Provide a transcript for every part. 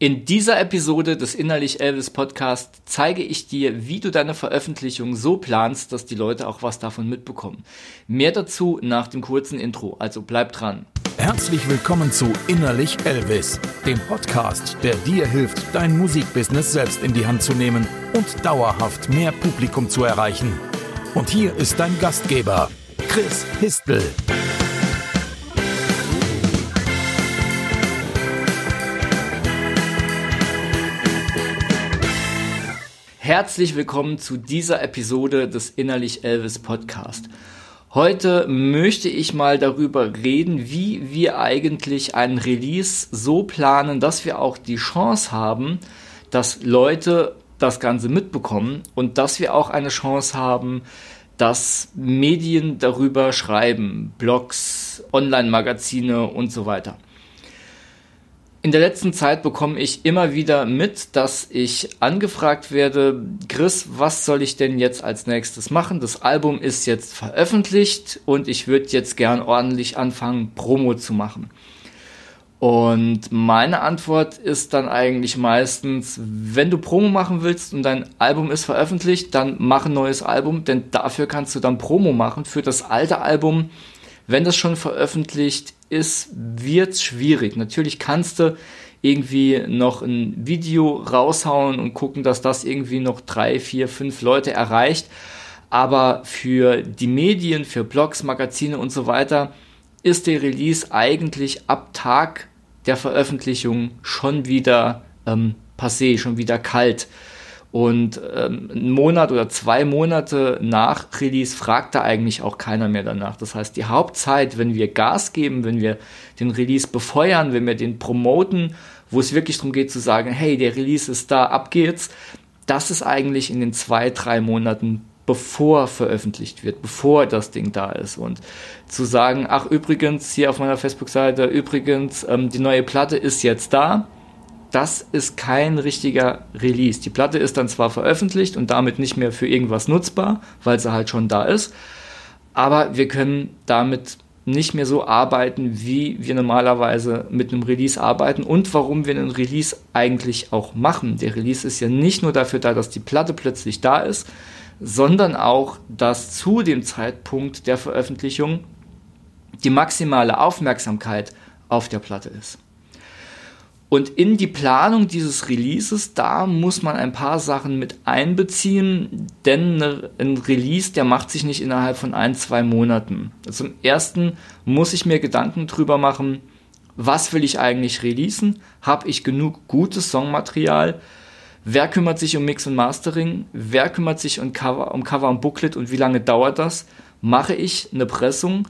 In dieser Episode des Innerlich Elvis Podcast zeige ich dir, wie du deine Veröffentlichung so planst, dass die Leute auch was davon mitbekommen. Mehr dazu nach dem kurzen Intro, also bleib dran. Herzlich willkommen zu Innerlich Elvis, dem Podcast, der dir hilft, dein Musikbusiness selbst in die Hand zu nehmen und dauerhaft mehr Publikum zu erreichen. Und hier ist dein Gastgeber, Chris Histel. Herzlich willkommen zu dieser Episode des Innerlich Elvis Podcast. Heute möchte ich mal darüber reden, wie wir eigentlich einen Release so planen, dass wir auch die Chance haben, dass Leute das Ganze mitbekommen und dass wir auch eine Chance haben, dass Medien darüber schreiben, Blogs, Online-Magazine und so weiter. In der letzten Zeit bekomme ich immer wieder mit, dass ich angefragt werde, Chris, was soll ich denn jetzt als nächstes machen? Das Album ist jetzt veröffentlicht und ich würde jetzt gern ordentlich anfangen, Promo zu machen. Und meine Antwort ist dann eigentlich meistens, wenn du Promo machen willst und dein Album ist veröffentlicht, dann mach ein neues Album, denn dafür kannst du dann Promo machen. Für das alte Album, wenn das schon veröffentlicht ist, wird's schwierig. Natürlich kannst du irgendwie noch ein Video raushauen und gucken, dass das irgendwie noch drei, vier, fünf Leute erreicht. Aber für die Medien, für Blogs, Magazine und so weiter ist der Release eigentlich ab Tag der Veröffentlichung schon wieder ähm, passé, schon wieder kalt. Und ähm, einen Monat oder zwei Monate nach Release fragt da eigentlich auch keiner mehr danach. Das heißt, die Hauptzeit, wenn wir Gas geben, wenn wir den Release befeuern, wenn wir den promoten, wo es wirklich darum geht zu sagen, hey, der Release ist da, ab geht's, das ist eigentlich in den zwei, drei Monaten bevor veröffentlicht wird, bevor das Ding da ist. Und zu sagen, ach übrigens, hier auf meiner Facebook-Seite, übrigens, ähm, die neue Platte ist jetzt da, das ist kein richtiger Release. Die Platte ist dann zwar veröffentlicht und damit nicht mehr für irgendwas nutzbar, weil sie halt schon da ist, aber wir können damit nicht mehr so arbeiten, wie wir normalerweise mit einem Release arbeiten und warum wir einen Release eigentlich auch machen. Der Release ist ja nicht nur dafür da, dass die Platte plötzlich da ist, sondern auch, dass zu dem Zeitpunkt der Veröffentlichung die maximale Aufmerksamkeit auf der Platte ist. Und in die Planung dieses Releases, da muss man ein paar Sachen mit einbeziehen, denn ein Release, der macht sich nicht innerhalb von ein, zwei Monaten. Zum ersten muss ich mir Gedanken drüber machen, was will ich eigentlich releasen? Habe ich genug gutes Songmaterial? Wer kümmert sich um Mix und Mastering? Wer kümmert sich um Cover, um Cover und Booklet und wie lange dauert das? Mache ich eine Pressung?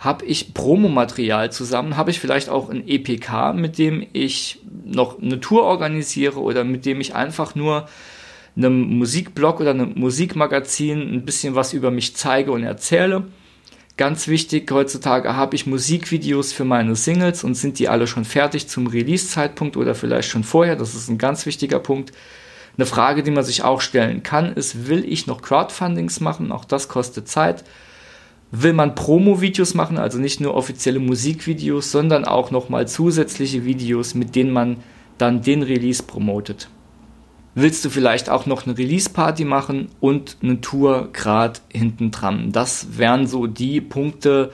Habe ich Promomaterial zusammen, habe ich vielleicht auch ein EPK, mit dem ich noch eine Tour organisiere oder mit dem ich einfach nur einem Musikblog oder einem Musikmagazin ein bisschen was über mich zeige und erzähle. Ganz wichtig, heutzutage habe ich Musikvideos für meine Singles und sind die alle schon fertig zum Release-Zeitpunkt oder vielleicht schon vorher. Das ist ein ganz wichtiger Punkt. Eine Frage, die man sich auch stellen kann, ist, will ich noch Crowdfundings machen? Auch das kostet Zeit will man Promo-Videos machen, also nicht nur offizielle Musikvideos, sondern auch nochmal zusätzliche Videos, mit denen man dann den Release promotet. Willst du vielleicht auch noch eine Release-Party machen und eine Tour gerade hinten dran? Das wären so die Punkte,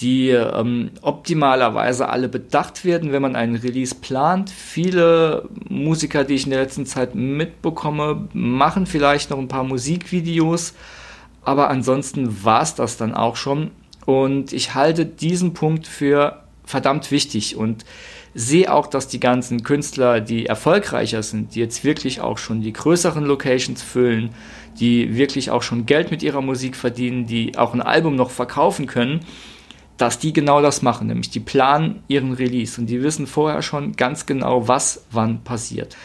die ähm, optimalerweise alle bedacht werden, wenn man einen Release plant. Viele Musiker, die ich in der letzten Zeit mitbekomme, machen vielleicht noch ein paar Musikvideos, aber ansonsten war es das dann auch schon. Und ich halte diesen Punkt für verdammt wichtig und sehe auch, dass die ganzen Künstler, die erfolgreicher sind, die jetzt wirklich auch schon die größeren Locations füllen, die wirklich auch schon Geld mit ihrer Musik verdienen, die auch ein Album noch verkaufen können, dass die genau das machen, nämlich die planen ihren Release und die wissen vorher schon ganz genau, was wann passiert.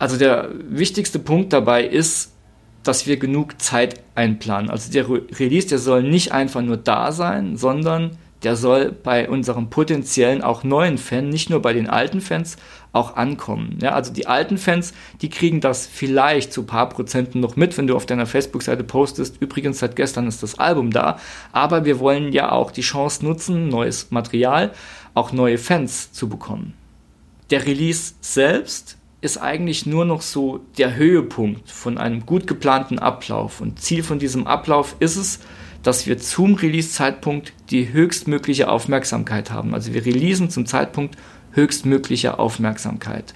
Also der wichtigste Punkt dabei ist, dass wir genug Zeit einplanen. Also der Release, der soll nicht einfach nur da sein, sondern der soll bei unserem potenziellen auch neuen Fan, nicht nur bei den alten Fans, auch ankommen. Ja, also die alten Fans, die kriegen das vielleicht zu paar Prozenten noch mit, wenn du auf deiner Facebook-Seite postest. Übrigens, seit gestern ist das Album da. Aber wir wollen ja auch die Chance nutzen, neues Material, auch neue Fans zu bekommen. Der Release selbst ist eigentlich nur noch so der Höhepunkt von einem gut geplanten Ablauf. Und Ziel von diesem Ablauf ist es, dass wir zum Release-Zeitpunkt die höchstmögliche Aufmerksamkeit haben. Also wir releasen zum Zeitpunkt höchstmöglicher Aufmerksamkeit.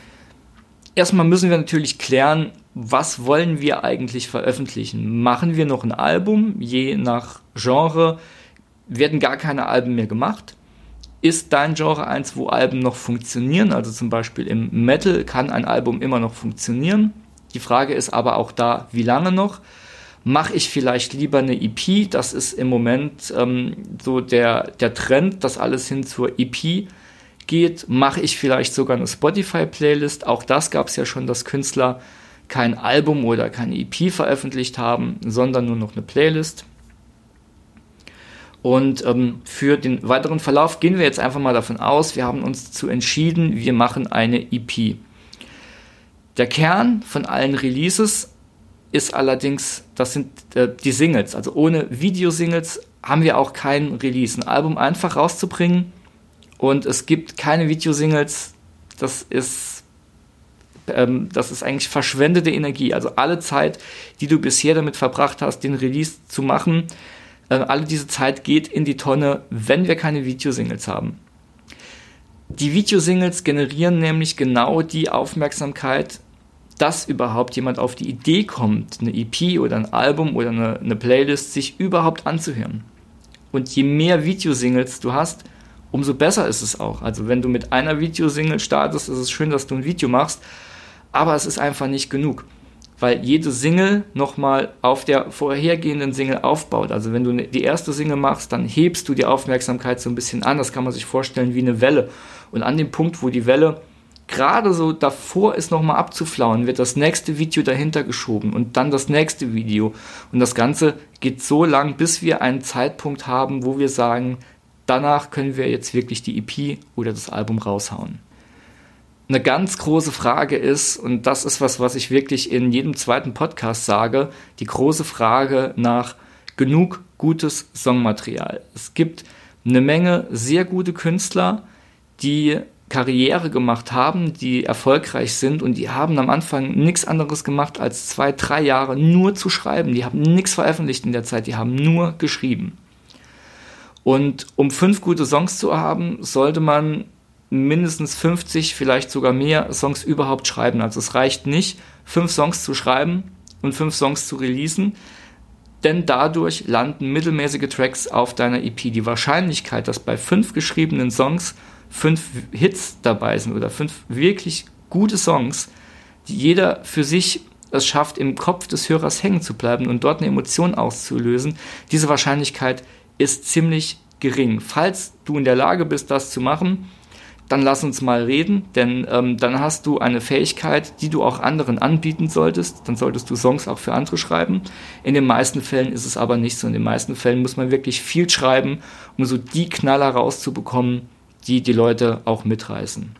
Erstmal müssen wir natürlich klären, was wollen wir eigentlich veröffentlichen? Machen wir noch ein Album? Je nach Genre werden gar keine Alben mehr gemacht. Ist dein Genre eins, wo Alben noch funktionieren? Also zum Beispiel im Metal kann ein Album immer noch funktionieren. Die Frage ist aber auch da, wie lange noch? Mache ich vielleicht lieber eine EP? Das ist im Moment ähm, so der, der Trend, dass alles hin zur EP geht. Mache ich vielleicht sogar eine Spotify-Playlist? Auch das gab es ja schon, dass Künstler kein Album oder keine EP veröffentlicht haben, sondern nur noch eine Playlist. Und ähm, für den weiteren Verlauf gehen wir jetzt einfach mal davon aus, wir haben uns zu entschieden, wir machen eine EP. Der Kern von allen Releases ist allerdings, das sind äh, die Singles. Also ohne Videosingles haben wir auch kein Release. Ein Album einfach rauszubringen und es gibt keine Videosingles, das ist, ähm, das ist eigentlich verschwendete Energie. Also alle Zeit, die du bisher damit verbracht hast, den Release zu machen, äh, alle diese Zeit geht in die Tonne, wenn wir keine Videosingles haben. Die Videosingles generieren nämlich genau die Aufmerksamkeit, dass überhaupt jemand auf die Idee kommt, eine EP oder ein Album oder eine, eine Playlist sich überhaupt anzuhören. Und je mehr Videosingles du hast, umso besser ist es auch. Also wenn du mit einer Videosingle startest, ist es schön, dass du ein Video machst, aber es ist einfach nicht genug weil jede Single nochmal auf der vorhergehenden Single aufbaut. Also wenn du ne, die erste Single machst, dann hebst du die Aufmerksamkeit so ein bisschen an. Das kann man sich vorstellen wie eine Welle. Und an dem Punkt, wo die Welle gerade so davor ist, nochmal abzuflauen, wird das nächste Video dahinter geschoben und dann das nächste Video. Und das Ganze geht so lang, bis wir einen Zeitpunkt haben, wo wir sagen, danach können wir jetzt wirklich die EP oder das Album raushauen eine ganz große Frage ist, und das ist was, was ich wirklich in jedem zweiten Podcast sage, die große Frage nach genug gutes Songmaterial. Es gibt eine Menge sehr gute Künstler, die Karriere gemacht haben, die erfolgreich sind und die haben am Anfang nichts anderes gemacht, als zwei, drei Jahre nur zu schreiben. Die haben nichts veröffentlicht in der Zeit, die haben nur geschrieben. Und um fünf gute Songs zu haben, sollte man mindestens 50, vielleicht sogar mehr Songs überhaupt schreiben. Also es reicht nicht, fünf Songs zu schreiben und fünf Songs zu releasen, denn dadurch landen mittelmäßige Tracks auf deiner EP. Die Wahrscheinlichkeit, dass bei fünf geschriebenen Songs fünf Hits dabei sind oder fünf wirklich gute Songs, die jeder für sich es schafft, im Kopf des Hörers hängen zu bleiben und dort eine Emotion auszulösen, diese Wahrscheinlichkeit ist ziemlich gering. Falls du in der Lage bist, das zu machen, dann lass uns mal reden, denn ähm, dann hast du eine Fähigkeit, die du auch anderen anbieten solltest. Dann solltest du Songs auch für andere schreiben. In den meisten Fällen ist es aber nicht so. In den meisten Fällen muss man wirklich viel schreiben, um so die Knaller rauszubekommen, die die Leute auch mitreißen.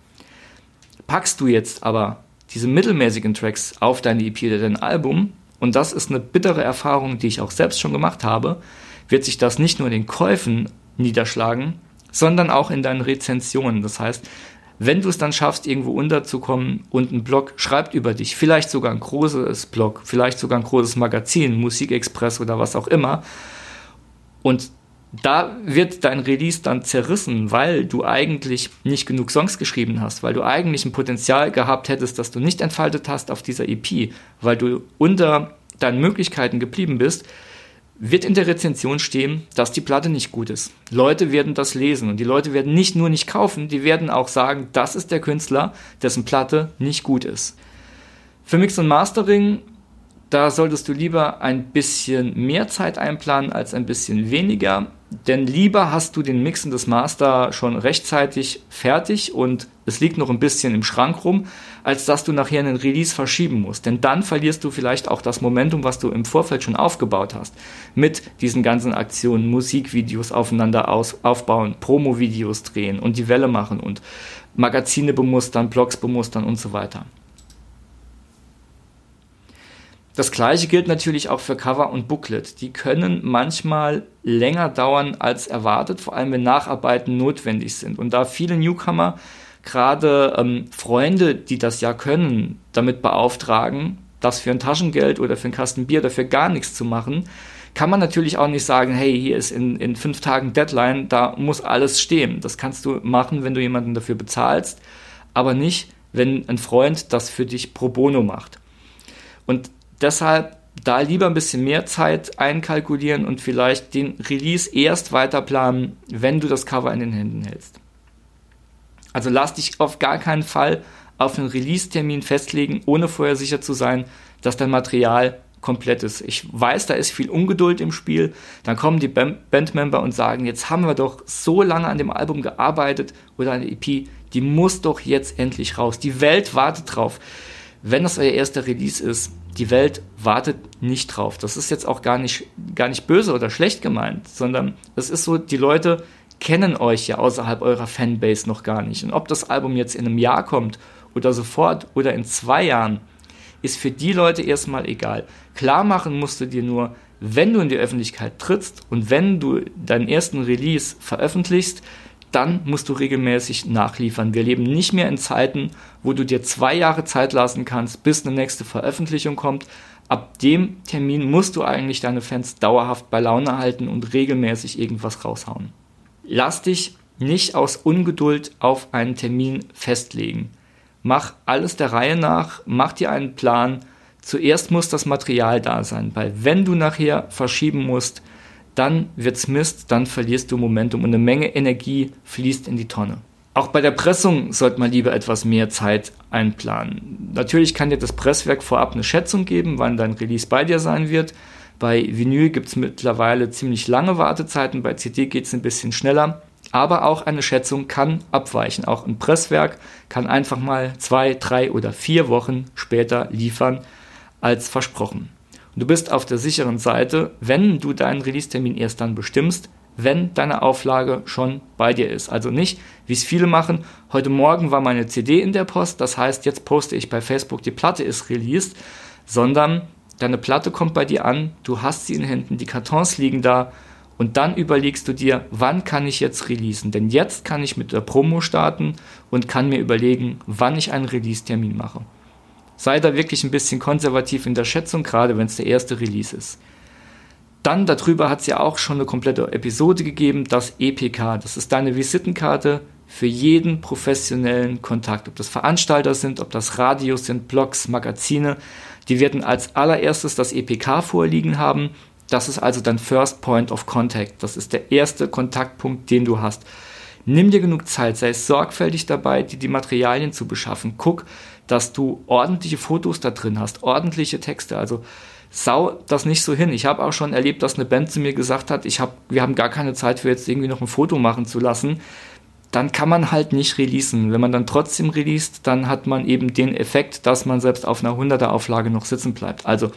Packst du jetzt aber diese mittelmäßigen Tracks auf deine EP oder dein Album, und das ist eine bittere Erfahrung, die ich auch selbst schon gemacht habe, wird sich das nicht nur in den Käufen niederschlagen, sondern auch in deinen Rezensionen. Das heißt, wenn du es dann schaffst, irgendwo unterzukommen und ein Blog schreibt über dich, vielleicht sogar ein großes Blog, vielleicht sogar ein großes Magazin, Musikexpress oder was auch immer, und da wird dein Release dann zerrissen, weil du eigentlich nicht genug Songs geschrieben hast, weil du eigentlich ein Potenzial gehabt hättest, das du nicht entfaltet hast auf dieser EP, weil du unter deinen Möglichkeiten geblieben bist, wird in der Rezension stehen, dass die Platte nicht gut ist. Leute werden das lesen und die Leute werden nicht nur nicht kaufen, die werden auch sagen, das ist der Künstler, dessen Platte nicht gut ist. Für Mix und Mastering, da solltest du lieber ein bisschen mehr Zeit einplanen als ein bisschen weniger. Denn lieber hast du den Mix und das Master schon rechtzeitig fertig und es liegt noch ein bisschen im Schrank rum, als dass du nachher einen Release verschieben musst. Denn dann verlierst du vielleicht auch das Momentum, was du im Vorfeld schon aufgebaut hast. Mit diesen ganzen Aktionen, Musikvideos aufeinander aus, aufbauen, Promo-Videos drehen und die Welle machen und Magazine bemustern, Blogs bemustern und so weiter. Das gleiche gilt natürlich auch für Cover und Booklet. Die können manchmal länger dauern als erwartet, vor allem wenn Nacharbeiten notwendig sind. Und da viele Newcomer gerade ähm, Freunde, die das ja können, damit beauftragen, das für ein Taschengeld oder für ein Kasten Bier oder für gar nichts zu machen, kann man natürlich auch nicht sagen, hey, hier ist in, in fünf Tagen Deadline, da muss alles stehen. Das kannst du machen, wenn du jemanden dafür bezahlst, aber nicht, wenn ein Freund das für dich pro bono macht. Und deshalb da lieber ein bisschen mehr Zeit einkalkulieren und vielleicht den Release erst weiter planen, wenn du das Cover in den Händen hältst. Also lass dich auf gar keinen Fall auf einen Release-Termin festlegen, ohne vorher sicher zu sein, dass dein Material komplett ist. Ich weiß, da ist viel Ungeduld im Spiel. Dann kommen die Bandmember und sagen, jetzt haben wir doch so lange an dem Album gearbeitet oder an der EP, die muss doch jetzt endlich raus. Die Welt wartet drauf. Wenn das euer erster Release ist, die Welt wartet nicht drauf. Das ist jetzt auch gar nicht, gar nicht böse oder schlecht gemeint, sondern es ist so, die Leute kennen euch ja außerhalb eurer Fanbase noch gar nicht. Und ob das Album jetzt in einem Jahr kommt oder sofort oder in zwei Jahren, ist für die Leute erstmal egal. Klar machen musst du dir nur, wenn du in die Öffentlichkeit trittst und wenn du deinen ersten Release veröffentlichst, dann musst du regelmäßig nachliefern. Wir leben nicht mehr in Zeiten, wo du dir zwei Jahre Zeit lassen kannst, bis eine nächste Veröffentlichung kommt. Ab dem Termin musst du eigentlich deine Fans dauerhaft bei Laune halten und regelmäßig irgendwas raushauen. Lass dich nicht aus Ungeduld auf einen Termin festlegen. Mach alles der Reihe nach, mach dir einen Plan. Zuerst muss das Material da sein, weil wenn du nachher verschieben musst, dann wird's Mist, dann verlierst du Momentum und eine Menge Energie fließt in die Tonne. Auch bei der Pressung sollte man lieber etwas mehr Zeit einplanen. Natürlich kann dir das Presswerk vorab eine Schätzung geben, wann dein Release bei dir sein wird. Bei Vinyl gibt es mittlerweile ziemlich lange Wartezeiten, bei CD geht es ein bisschen schneller. Aber auch eine Schätzung kann abweichen. Auch ein Presswerk kann einfach mal zwei, drei oder vier Wochen später liefern als versprochen. Und du bist auf der sicheren Seite, wenn du deinen Release-Termin erst dann bestimmst, wenn deine Auflage schon bei dir ist. Also nicht, wie es viele machen, heute Morgen war meine CD in der Post, das heißt, jetzt poste ich bei Facebook, die Platte ist released, sondern deine Platte kommt bei dir an, du hast sie in Händen, die Kartons liegen da und dann überlegst du dir, wann kann ich jetzt releasen? Denn jetzt kann ich mit der Promo starten und kann mir überlegen, wann ich einen Release-Termin mache. Sei da wirklich ein bisschen konservativ in der Schätzung, gerade wenn es der erste Release ist. Dann darüber hat es ja auch schon eine komplette Episode gegeben, das EPK. Das ist deine Visitenkarte für jeden professionellen Kontakt. Ob das Veranstalter sind, ob das Radios sind, Blogs, Magazine. Die werden als allererstes das EPK vorliegen haben. Das ist also dein First Point of Contact. Das ist der erste Kontaktpunkt, den du hast. Nimm dir genug Zeit, sei sorgfältig dabei, dir die Materialien zu beschaffen. Guck, dass du ordentliche Fotos da drin hast, ordentliche Texte. Also sau das nicht so hin. Ich habe auch schon erlebt, dass eine Band zu mir gesagt hat, ich hab, wir haben gar keine Zeit für jetzt irgendwie noch ein Foto machen zu lassen. Dann kann man halt nicht releasen. Wenn man dann trotzdem released, dann hat man eben den Effekt, dass man selbst auf einer 100er Auflage noch sitzen bleibt. Also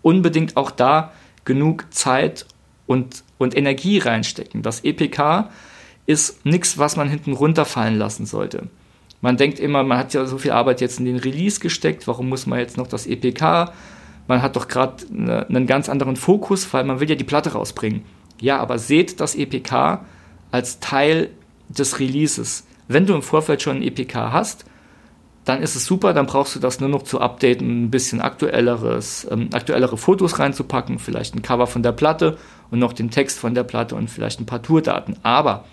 unbedingt auch da genug Zeit und, und Energie reinstecken. Das EPK ist nichts, was man hinten runterfallen lassen sollte. Man denkt immer, man hat ja so viel Arbeit jetzt in den Release gesteckt, warum muss man jetzt noch das EPK? Man hat doch gerade ne, einen ganz anderen Fokus, weil man will ja die Platte rausbringen. Ja, aber seht das EPK als Teil des Releases. Wenn du im Vorfeld schon ein EPK hast, dann ist es super, dann brauchst du das nur noch zu updaten, ein bisschen aktuelleres, ähm, aktuellere Fotos reinzupacken, vielleicht ein Cover von der Platte und noch den Text von der Platte und vielleicht ein paar Tourdaten. Aber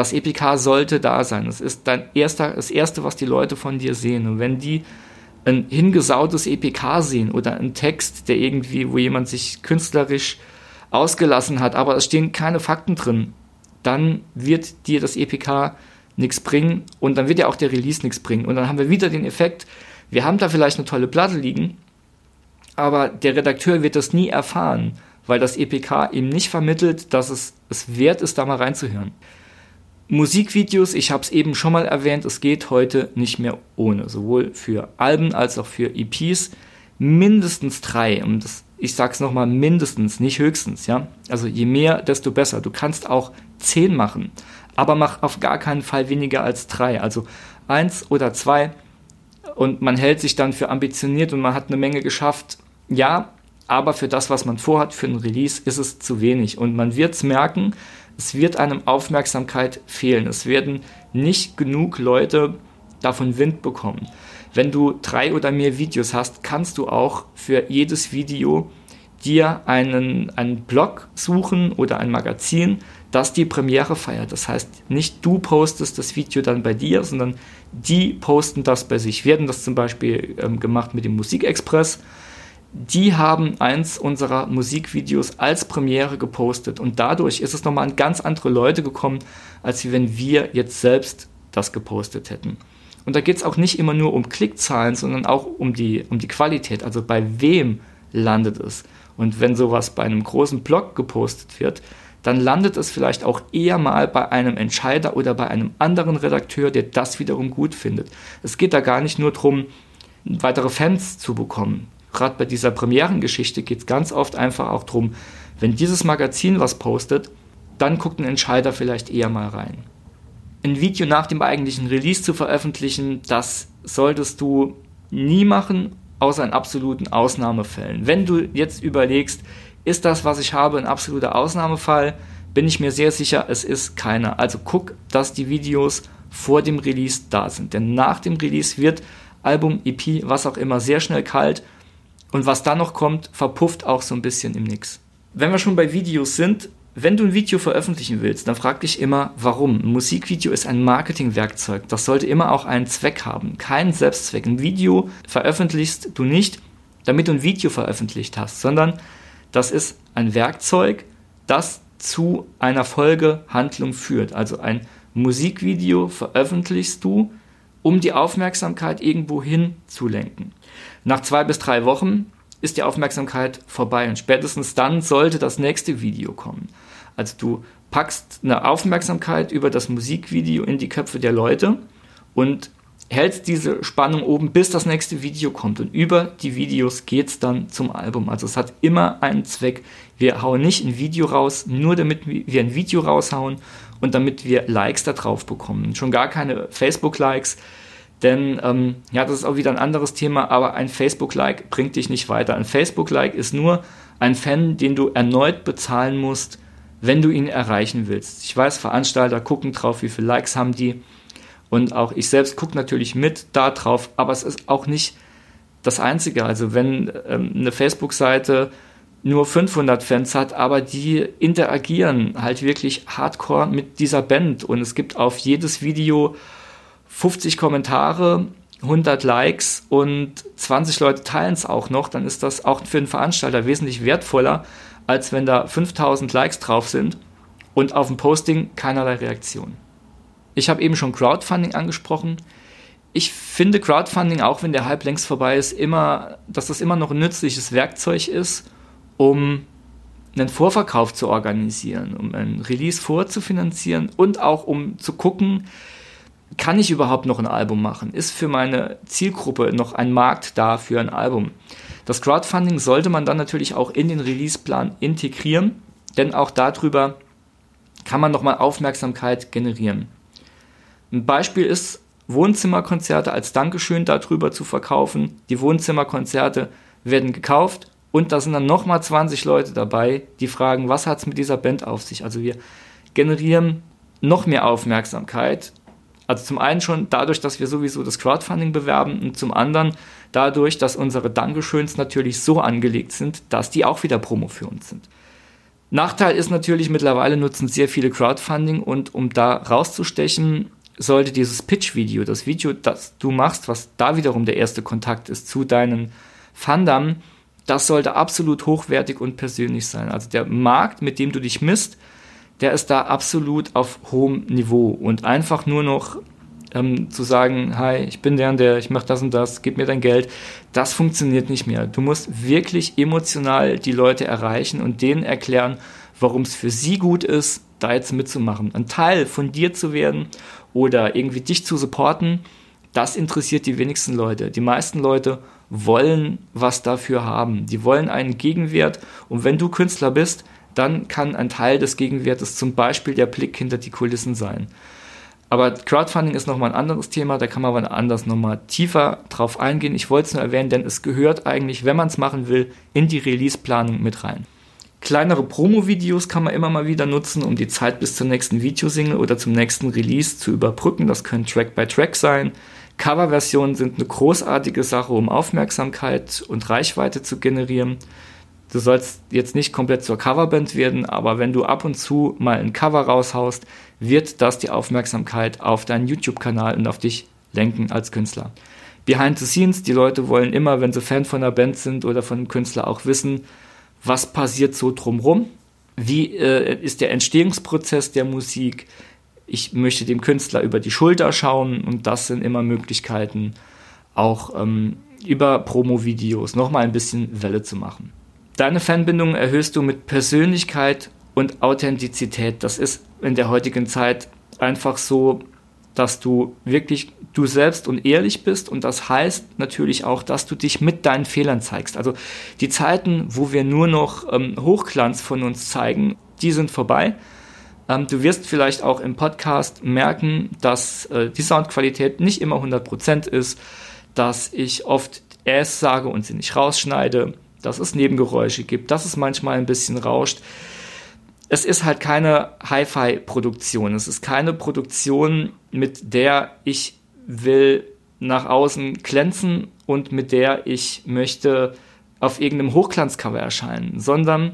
das EPK sollte da sein. Es ist dein erster, das Erste, was die Leute von dir sehen. Und wenn die ein hingesautes EPK sehen oder einen Text, der irgendwie, wo jemand sich künstlerisch ausgelassen hat, aber es stehen keine Fakten drin, dann wird dir das EPK nichts bringen und dann wird ja auch der Release nichts bringen. Und dann haben wir wieder den Effekt, wir haben da vielleicht eine tolle Platte liegen, aber der Redakteur wird das nie erfahren, weil das EPK ihm nicht vermittelt, dass es es wert ist, da mal reinzuhören. Musikvideos, ich habe es eben schon mal erwähnt, es geht heute nicht mehr ohne, sowohl für Alben als auch für EPs. Mindestens drei. Und das, ich sag's nochmal, mindestens, nicht höchstens, ja. Also je mehr, desto besser. Du kannst auch zehn machen, aber mach auf gar keinen Fall weniger als drei. Also eins oder zwei und man hält sich dann für ambitioniert und man hat eine Menge geschafft. Ja, aber für das, was man vorhat, für ein Release, ist es zu wenig. Und man wird's merken, es wird einem Aufmerksamkeit fehlen. Es werden nicht genug Leute davon Wind bekommen. Wenn du drei oder mehr Videos hast, kannst du auch für jedes Video dir einen, einen Blog suchen oder ein Magazin, das die Premiere feiert. Das heißt, nicht du postest das Video dann bei dir, sondern die posten das bei sich. Hatten das zum Beispiel ähm, gemacht mit dem Musikexpress. Die haben eins unserer Musikvideos als Premiere gepostet und dadurch ist es nochmal an ganz andere Leute gekommen, als wenn wir jetzt selbst das gepostet hätten. Und da geht es auch nicht immer nur um Klickzahlen, sondern auch um die, um die Qualität. Also bei wem landet es? Und wenn sowas bei einem großen Blog gepostet wird, dann landet es vielleicht auch eher mal bei einem Entscheider oder bei einem anderen Redakteur, der das wiederum gut findet. Es geht da gar nicht nur darum, weitere Fans zu bekommen. Gerade bei dieser Premierengeschichte geht es ganz oft einfach auch darum, wenn dieses Magazin was postet, dann guckt ein Entscheider vielleicht eher mal rein ein Video nach dem eigentlichen Release zu veröffentlichen, das solltest du nie machen, außer in absoluten Ausnahmefällen. Wenn du jetzt überlegst, ist das, was ich habe, ein absoluter Ausnahmefall, bin ich mir sehr sicher, es ist keiner. Also guck, dass die Videos vor dem Release da sind. Denn nach dem Release wird Album, EP, was auch immer, sehr schnell kalt. Und was dann noch kommt, verpufft auch so ein bisschen im Nix. Wenn wir schon bei Videos sind, wenn du ein Video veröffentlichen willst, dann frag dich immer, warum. Ein Musikvideo ist ein Marketingwerkzeug. Das sollte immer auch einen Zweck haben, keinen Selbstzweck. Ein Video veröffentlichst du nicht, damit du ein Video veröffentlicht hast, sondern das ist ein Werkzeug, das zu einer Folgehandlung führt. Also ein Musikvideo veröffentlichst du, um die Aufmerksamkeit irgendwo hin zu lenken. Nach zwei bis drei Wochen ist die Aufmerksamkeit vorbei und spätestens dann sollte das nächste Video kommen. Also du packst eine Aufmerksamkeit über das Musikvideo in die Köpfe der Leute und hältst diese Spannung oben, bis das nächste Video kommt. Und über die Videos geht es dann zum Album. Also es hat immer einen Zweck. Wir hauen nicht ein Video raus, nur damit wir ein Video raushauen und damit wir Likes da drauf bekommen. Schon gar keine Facebook-Likes, denn ähm, ja, das ist auch wieder ein anderes Thema, aber ein Facebook-Like bringt dich nicht weiter. Ein Facebook-Like ist nur ein Fan, den du erneut bezahlen musst, wenn du ihn erreichen willst. Ich weiß, Veranstalter gucken drauf, wie viele Likes haben die. Und auch ich selbst gucke natürlich mit da drauf, aber es ist auch nicht das Einzige. Also wenn ähm, eine Facebook-Seite nur 500 Fans hat, aber die interagieren halt wirklich hardcore mit dieser Band und es gibt auf jedes Video 50 Kommentare, 100 Likes und 20 Leute teilen es auch noch, dann ist das auch für einen Veranstalter wesentlich wertvoller, als wenn da 5000 Likes drauf sind und auf dem Posting keinerlei Reaktion. Ich habe eben schon Crowdfunding angesprochen. Ich finde Crowdfunding, auch wenn der Hype längst vorbei ist, immer, dass das immer noch ein nützliches Werkzeug ist, um einen Vorverkauf zu organisieren, um ein Release vorzufinanzieren und auch um zu gucken, kann ich überhaupt noch ein Album machen? Ist für meine Zielgruppe noch ein Markt da für ein Album? Das Crowdfunding sollte man dann natürlich auch in den Releaseplan integrieren, denn auch darüber kann man nochmal Aufmerksamkeit generieren. Ein Beispiel ist, Wohnzimmerkonzerte als Dankeschön darüber zu verkaufen. Die Wohnzimmerkonzerte werden gekauft und da sind dann nochmal 20 Leute dabei, die fragen, was hat es mit dieser Band auf sich? Also wir generieren noch mehr Aufmerksamkeit also zum einen schon dadurch, dass wir sowieso das Crowdfunding bewerben und zum anderen dadurch, dass unsere Dankeschöns natürlich so angelegt sind, dass die auch wieder Promo für uns sind. Nachteil ist natürlich, mittlerweile nutzen sehr viele Crowdfunding und um da rauszustechen, sollte dieses Pitch-Video, das Video, das du machst, was da wiederum der erste Kontakt ist zu deinen Fundern, das sollte absolut hochwertig und persönlich sein. Also der Markt, mit dem du dich misst, der ist da absolut auf hohem Niveau und einfach nur noch ähm, zu sagen, hi, ich bin der und der, ich mache das und das, gib mir dein Geld, das funktioniert nicht mehr. Du musst wirklich emotional die Leute erreichen und denen erklären, warum es für sie gut ist, da jetzt mitzumachen. Ein Teil von dir zu werden oder irgendwie dich zu supporten, das interessiert die wenigsten Leute. Die meisten Leute wollen was dafür haben. Die wollen einen Gegenwert und wenn du Künstler bist, dann kann ein Teil des Gegenwertes zum Beispiel der Blick hinter die Kulissen sein. Aber Crowdfunding ist nochmal ein anderes Thema, da kann man aber anders nochmal tiefer drauf eingehen. Ich wollte es nur erwähnen, denn es gehört eigentlich, wenn man es machen will, in die Release-Planung mit rein. Kleinere Promo-Videos kann man immer mal wieder nutzen, um die Zeit bis zur nächsten Videosingle oder zum nächsten Release zu überbrücken. Das können Track-by-Track -Track sein. Coverversionen sind eine großartige Sache, um Aufmerksamkeit und Reichweite zu generieren. Du sollst jetzt nicht komplett zur Coverband werden, aber wenn du ab und zu mal ein Cover raushaust, wird das die Aufmerksamkeit auf deinen YouTube-Kanal und auf dich lenken als Künstler. Behind the scenes, die Leute wollen immer, wenn sie Fan von einer Band sind oder von einem Künstler, auch wissen, was passiert so drumrum, wie äh, ist der Entstehungsprozess der Musik. Ich möchte dem Künstler über die Schulter schauen und das sind immer Möglichkeiten, auch ähm, über Promo-Videos nochmal ein bisschen Welle zu machen. Deine Fanbindung erhöhst du mit Persönlichkeit und Authentizität. Das ist in der heutigen Zeit einfach so, dass du wirklich du selbst und ehrlich bist und das heißt natürlich auch, dass du dich mit deinen Fehlern zeigst. Also die Zeiten, wo wir nur noch ähm, Hochglanz von uns zeigen, die sind vorbei. Ähm, du wirst vielleicht auch im Podcast merken, dass äh, die Soundqualität nicht immer 100% ist, dass ich oft es sage und sie nicht rausschneide, dass es Nebengeräusche gibt, dass es manchmal ein bisschen rauscht es ist halt keine Hi-Fi-Produktion. Es ist keine Produktion, mit der ich will nach außen glänzen und mit der ich möchte auf irgendeinem Hochglanzcover erscheinen, sondern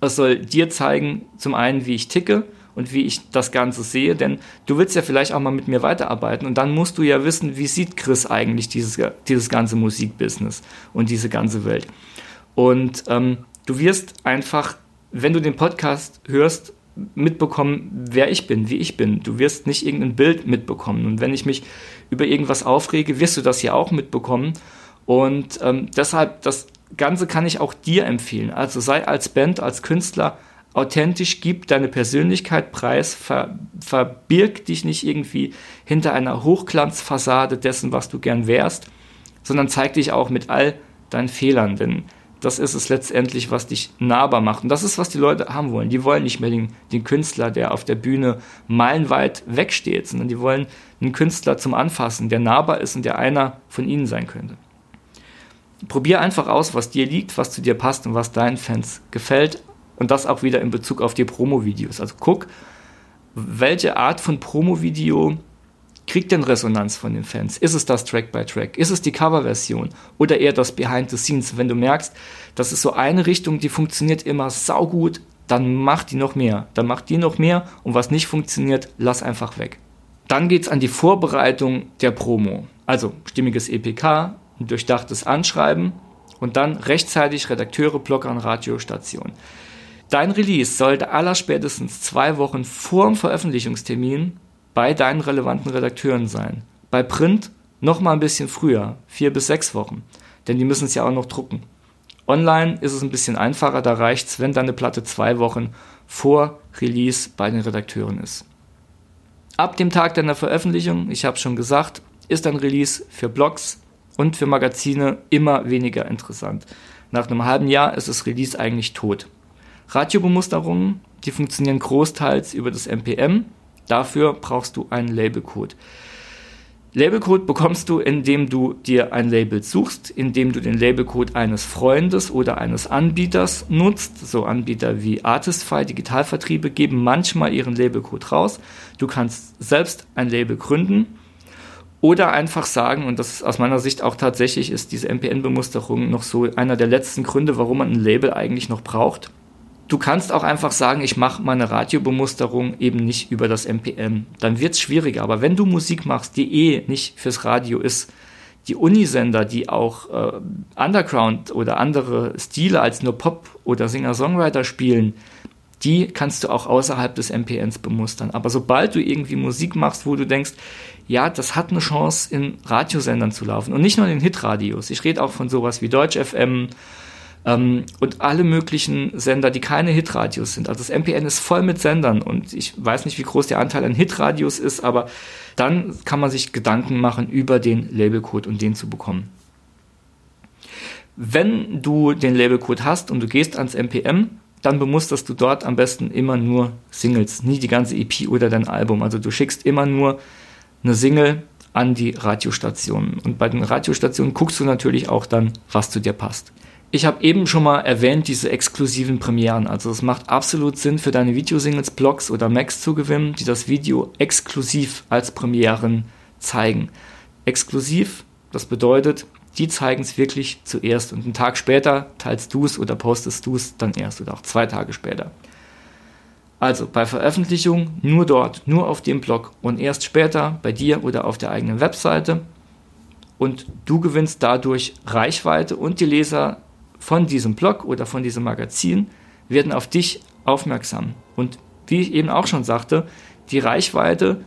es soll dir zeigen, zum einen, wie ich ticke und wie ich das Ganze sehe, denn du willst ja vielleicht auch mal mit mir weiterarbeiten und dann musst du ja wissen, wie sieht Chris eigentlich dieses, dieses ganze Musikbusiness und diese ganze Welt. Und ähm, du wirst einfach wenn du den Podcast hörst, mitbekommen, wer ich bin, wie ich bin. Du wirst nicht irgendein Bild mitbekommen. Und wenn ich mich über irgendwas aufrege, wirst du das ja auch mitbekommen. Und ähm, deshalb, das Ganze kann ich auch dir empfehlen. Also sei als Band, als Künstler authentisch, gib deine Persönlichkeit preis, ver, verbirg dich nicht irgendwie hinter einer Hochglanzfassade dessen, was du gern wärst, sondern zeig dich auch mit all deinen Fehlern. Denn das ist es letztendlich, was dich nahbar macht. Und das ist, was die Leute haben wollen. Die wollen nicht mehr den, den Künstler, der auf der Bühne meilenweit wegsteht, sondern die wollen einen Künstler zum Anfassen, der nahbar ist und der einer von ihnen sein könnte. Probier einfach aus, was dir liegt, was zu dir passt und was deinen Fans gefällt. Und das auch wieder in Bezug auf die Promo-Videos. Also guck, welche Art von Promo-Video kriegt denn Resonanz von den Fans? Ist es das Track by Track? Ist es die Coverversion? Oder eher das Behind the Scenes? Wenn du merkst, das ist so eine Richtung, die funktioniert immer saugut, dann mach die noch mehr. Dann mach die noch mehr und was nicht funktioniert, lass einfach weg. Dann geht's an die Vorbereitung der Promo. Also stimmiges EPK, ein durchdachtes Anschreiben und dann rechtzeitig Redakteure, Blogger und Radiostationen. Dein Release sollte allerspätestens zwei Wochen vor dem Veröffentlichungstermin bei deinen relevanten Redakteuren sein. Bei Print noch mal ein bisschen früher, vier bis sechs Wochen, denn die müssen es ja auch noch drucken. Online ist es ein bisschen einfacher, da reicht es, wenn deine Platte zwei Wochen vor Release bei den Redakteuren ist. Ab dem Tag deiner Veröffentlichung, ich habe schon gesagt, ist ein Release für Blogs und für Magazine immer weniger interessant. Nach einem halben Jahr ist das Release eigentlich tot. Radiobemusterungen, die funktionieren großteils über das MPM, Dafür brauchst du einen Labelcode. Labelcode bekommst du, indem du dir ein Label suchst, indem du den Labelcode eines Freundes oder eines Anbieters nutzt. So Anbieter wie Artistify, Digitalvertriebe geben manchmal ihren Labelcode raus. Du kannst selbst ein Label gründen oder einfach sagen, und das ist aus meiner Sicht auch tatsächlich ist diese MPN-Bemusterung noch so einer der letzten Gründe, warum man ein Label eigentlich noch braucht. Du kannst auch einfach sagen, ich mache meine Radiobemusterung eben nicht über das MPM. Dann wird es schwieriger. Aber wenn du Musik machst, die eh nicht fürs Radio ist, die Unisender, die auch äh, Underground oder andere Stile als nur Pop oder Singer-Songwriter spielen, die kannst du auch außerhalb des MPNs bemustern. Aber sobald du irgendwie Musik machst, wo du denkst, ja, das hat eine Chance in Radiosendern zu laufen und nicht nur in den Hitradios. Ich rede auch von sowas wie Deutsch FM, ähm, und alle möglichen Sender, die keine Hitradios sind. Also das MPN ist voll mit Sendern und ich weiß nicht, wie groß der Anteil an Hitradios ist, aber dann kann man sich Gedanken machen über den Labelcode und den zu bekommen. Wenn du den Labelcode hast und du gehst ans MPM, dann bemusterst du dort am besten immer nur Singles, nie die ganze EP oder dein Album. Also du schickst immer nur eine Single an die Radiostationen. Und bei den Radiostationen guckst du natürlich auch dann, was zu dir passt. Ich habe eben schon mal erwähnt, diese exklusiven Premieren. Also es macht absolut Sinn für deine Videosingles, Blogs oder Macs zu gewinnen, die das Video exklusiv als Premieren zeigen. Exklusiv, das bedeutet, die zeigen es wirklich zuerst und einen Tag später teilst du es oder postest du es dann erst oder auch zwei Tage später. Also bei Veröffentlichung nur dort, nur auf dem Blog und erst später bei dir oder auf der eigenen Webseite. Und du gewinnst dadurch Reichweite und die Leser von diesem Blog oder von diesem Magazin werden auf dich aufmerksam. Und wie ich eben auch schon sagte, die Reichweite,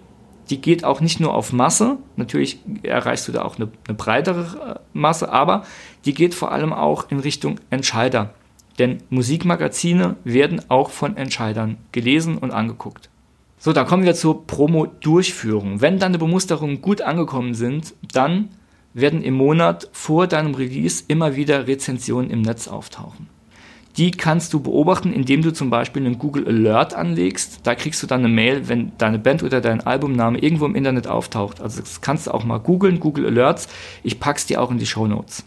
die geht auch nicht nur auf Masse, natürlich erreichst du da auch eine, eine breitere äh, Masse, aber die geht vor allem auch in Richtung Entscheider. Denn Musikmagazine werden auch von Entscheidern gelesen und angeguckt. So, dann kommen wir zur Promo-Durchführung. Wenn deine Bemusterungen gut angekommen sind, dann werden im Monat vor deinem Release immer wieder Rezensionen im Netz auftauchen. Die kannst du beobachten, indem du zum Beispiel einen Google Alert anlegst. Da kriegst du dann eine Mail, wenn deine Band oder dein Albumname irgendwo im Internet auftaucht. Also das kannst du auch mal googeln, Google Alerts. Ich pack's dir auch in die Show Notes.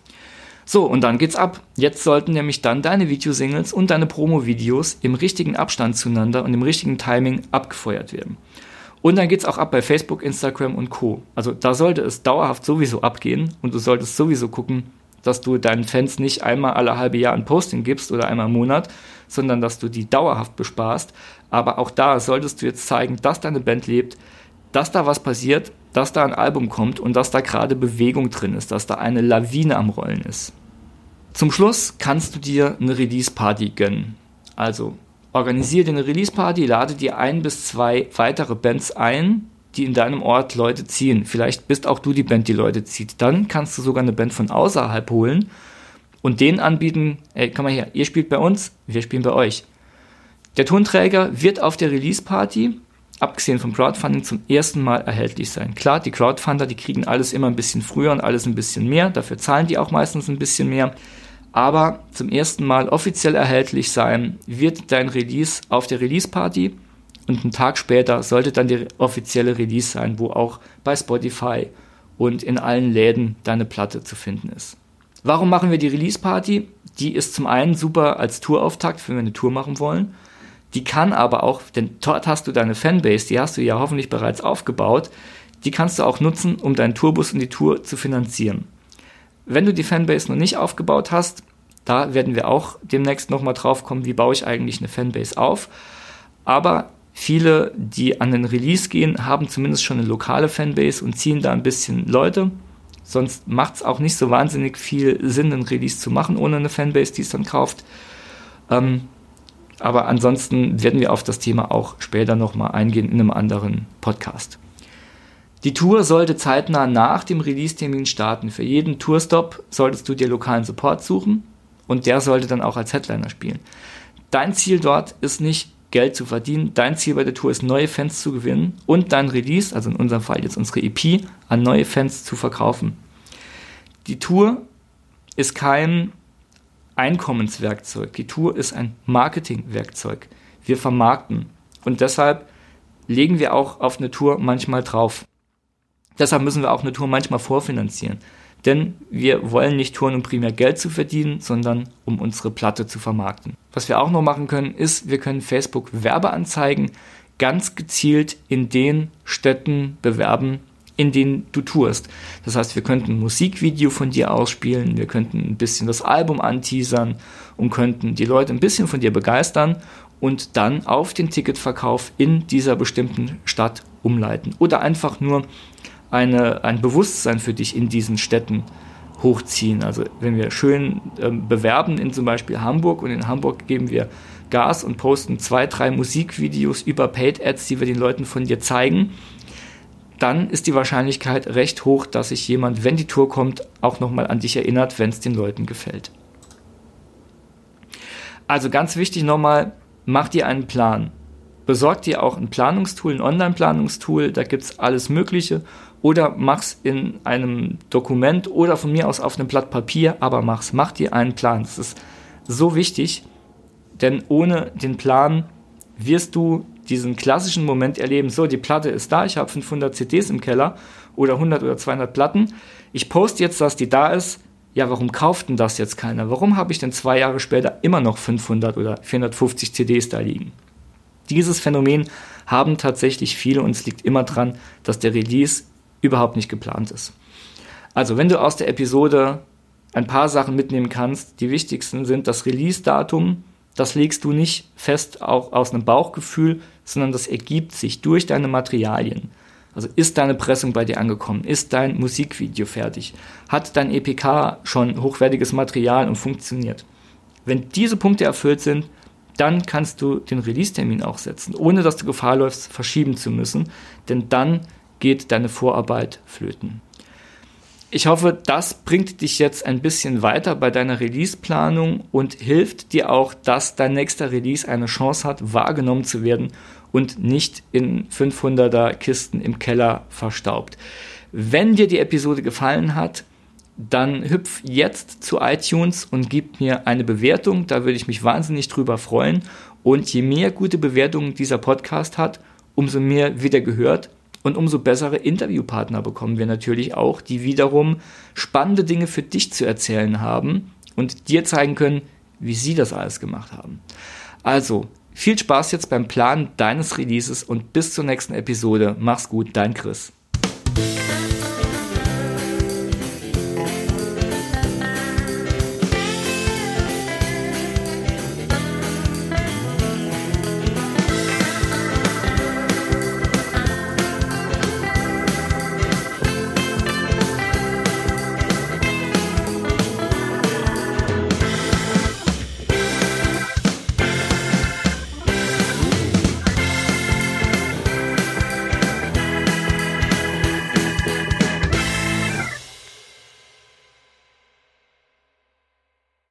So, und dann geht's ab. Jetzt sollten nämlich dann deine Videosingles und deine Promo-Videos im richtigen Abstand zueinander und im richtigen Timing abgefeuert werden. Und dann geht's auch ab bei Facebook, Instagram und Co. Also da sollte es dauerhaft sowieso abgehen und du solltest sowieso gucken, dass du deinen Fans nicht einmal alle halbe Jahr ein Posting gibst oder einmal im Monat, sondern dass du die dauerhaft besparst. Aber auch da solltest du jetzt zeigen, dass deine Band lebt, dass da was passiert, dass da ein Album kommt und dass da gerade Bewegung drin ist, dass da eine Lawine am Rollen ist. Zum Schluss kannst du dir eine Release-Party gönnen. Also organisiere dir eine Release-Party, lade dir ein bis zwei weitere Bands ein, die in deinem Ort Leute ziehen. Vielleicht bist auch du die Band, die Leute zieht. Dann kannst du sogar eine Band von außerhalb holen und denen anbieten, ey, komm mal her, ihr spielt bei uns, wir spielen bei euch. Der Tonträger wird auf der Release-Party abgesehen vom Crowdfunding, zum ersten Mal erhältlich sein. Klar, die Crowdfunder, die kriegen alles immer ein bisschen früher und alles ein bisschen mehr. Dafür zahlen die auch meistens ein bisschen mehr. Aber zum ersten Mal offiziell erhältlich sein wird dein Release auf der Release-Party und einen Tag später sollte dann die offizielle Release sein, wo auch bei Spotify und in allen Läden deine Platte zu finden ist. Warum machen wir die Release-Party? Die ist zum einen super als Tourauftakt, wenn wir eine Tour machen wollen. Die kann aber auch, denn dort hast du deine Fanbase, die hast du ja hoffentlich bereits aufgebaut, die kannst du auch nutzen, um deinen Tourbus und die Tour zu finanzieren. Wenn du die Fanbase noch nicht aufgebaut hast, da werden wir auch demnächst nochmal drauf kommen, wie baue ich eigentlich eine Fanbase auf. Aber viele, die an den Release gehen, haben zumindest schon eine lokale Fanbase und ziehen da ein bisschen Leute. Sonst macht es auch nicht so wahnsinnig viel Sinn, einen Release zu machen, ohne eine Fanbase, die es dann kauft. Ähm, aber ansonsten werden wir auf das Thema auch später nochmal eingehen in einem anderen Podcast. Die Tour sollte zeitnah nach dem Release-Termin starten. Für jeden Tourstop solltest du dir lokalen Support suchen und der sollte dann auch als Headliner spielen. Dein Ziel dort ist nicht Geld zu verdienen. Dein Ziel bei der Tour ist, neue Fans zu gewinnen und dein Release, also in unserem Fall jetzt unsere EP, an neue Fans zu verkaufen. Die Tour ist kein Einkommenswerkzeug. Die Tour ist ein Marketingwerkzeug. Wir vermarkten. Und deshalb legen wir auch auf eine Tour manchmal drauf. Deshalb müssen wir auch eine Tour manchmal vorfinanzieren. Denn wir wollen nicht touren, um primär Geld zu verdienen, sondern um unsere Platte zu vermarkten. Was wir auch noch machen können, ist, wir können Facebook Werbeanzeigen ganz gezielt in den Städten bewerben, in denen du tourst. Das heißt, wir könnten ein Musikvideo von dir ausspielen, wir könnten ein bisschen das Album anteasern und könnten die Leute ein bisschen von dir begeistern und dann auf den Ticketverkauf in dieser bestimmten Stadt umleiten. Oder einfach nur eine, ein Bewusstsein für dich in diesen Städten hochziehen. Also wenn wir schön ähm, bewerben in zum Beispiel Hamburg und in Hamburg geben wir Gas und posten zwei, drei Musikvideos über Paid Ads, die wir den Leuten von dir zeigen, dann ist die Wahrscheinlichkeit recht hoch, dass sich jemand, wenn die Tour kommt, auch nochmal an dich erinnert, wenn es den Leuten gefällt. Also ganz wichtig nochmal, mach dir einen Plan. Besorg dir auch ein Planungstool, ein Online-Planungstool, da gibt es alles Mögliche. Oder mach's in einem Dokument oder von mir aus auf einem Blatt Papier, aber mach's. Mach dir einen Plan. Das ist so wichtig, denn ohne den Plan wirst du diesen klassischen Moment erleben, so, die Platte ist da, ich habe 500 CDs im Keller oder 100 oder 200 Platten. Ich poste jetzt, dass die da ist. ja, warum kauft denn das jetzt keiner? Warum habe ich denn zwei Jahre später immer noch 500 oder 450 CDs da liegen? Dieses Phänomen haben tatsächlich viele und es liegt immer dran, dass der Release überhaupt nicht geplant ist. Also, wenn du aus der Episode ein paar Sachen mitnehmen kannst, die wichtigsten sind das Release-Datum, das legst du nicht fest auch aus einem Bauchgefühl, sondern das ergibt sich durch deine Materialien. Also ist deine Pressung bei dir angekommen? Ist dein Musikvideo fertig? Hat dein EPK schon hochwertiges Material und funktioniert? Wenn diese Punkte erfüllt sind, dann kannst du den Release-Termin auch setzen, ohne dass du Gefahr läufst, verschieben zu müssen, denn dann geht deine Vorarbeit flöten. Ich hoffe, das bringt dich jetzt ein bisschen weiter bei deiner Release-Planung und hilft dir auch, dass dein nächster Release eine Chance hat, wahrgenommen zu werden und nicht in 500er Kisten im Keller verstaubt. Wenn dir die Episode gefallen hat, dann hüpf jetzt zu iTunes und gib mir eine Bewertung. Da würde ich mich wahnsinnig drüber freuen. Und je mehr gute Bewertungen dieser Podcast hat, umso mehr wird er gehört und umso bessere Interviewpartner bekommen wir natürlich auch, die wiederum spannende Dinge für dich zu erzählen haben und dir zeigen können, wie sie das alles gemacht haben. Also, viel Spaß jetzt beim Planen deines Releases und bis zur nächsten Episode. Mach's gut, dein Chris.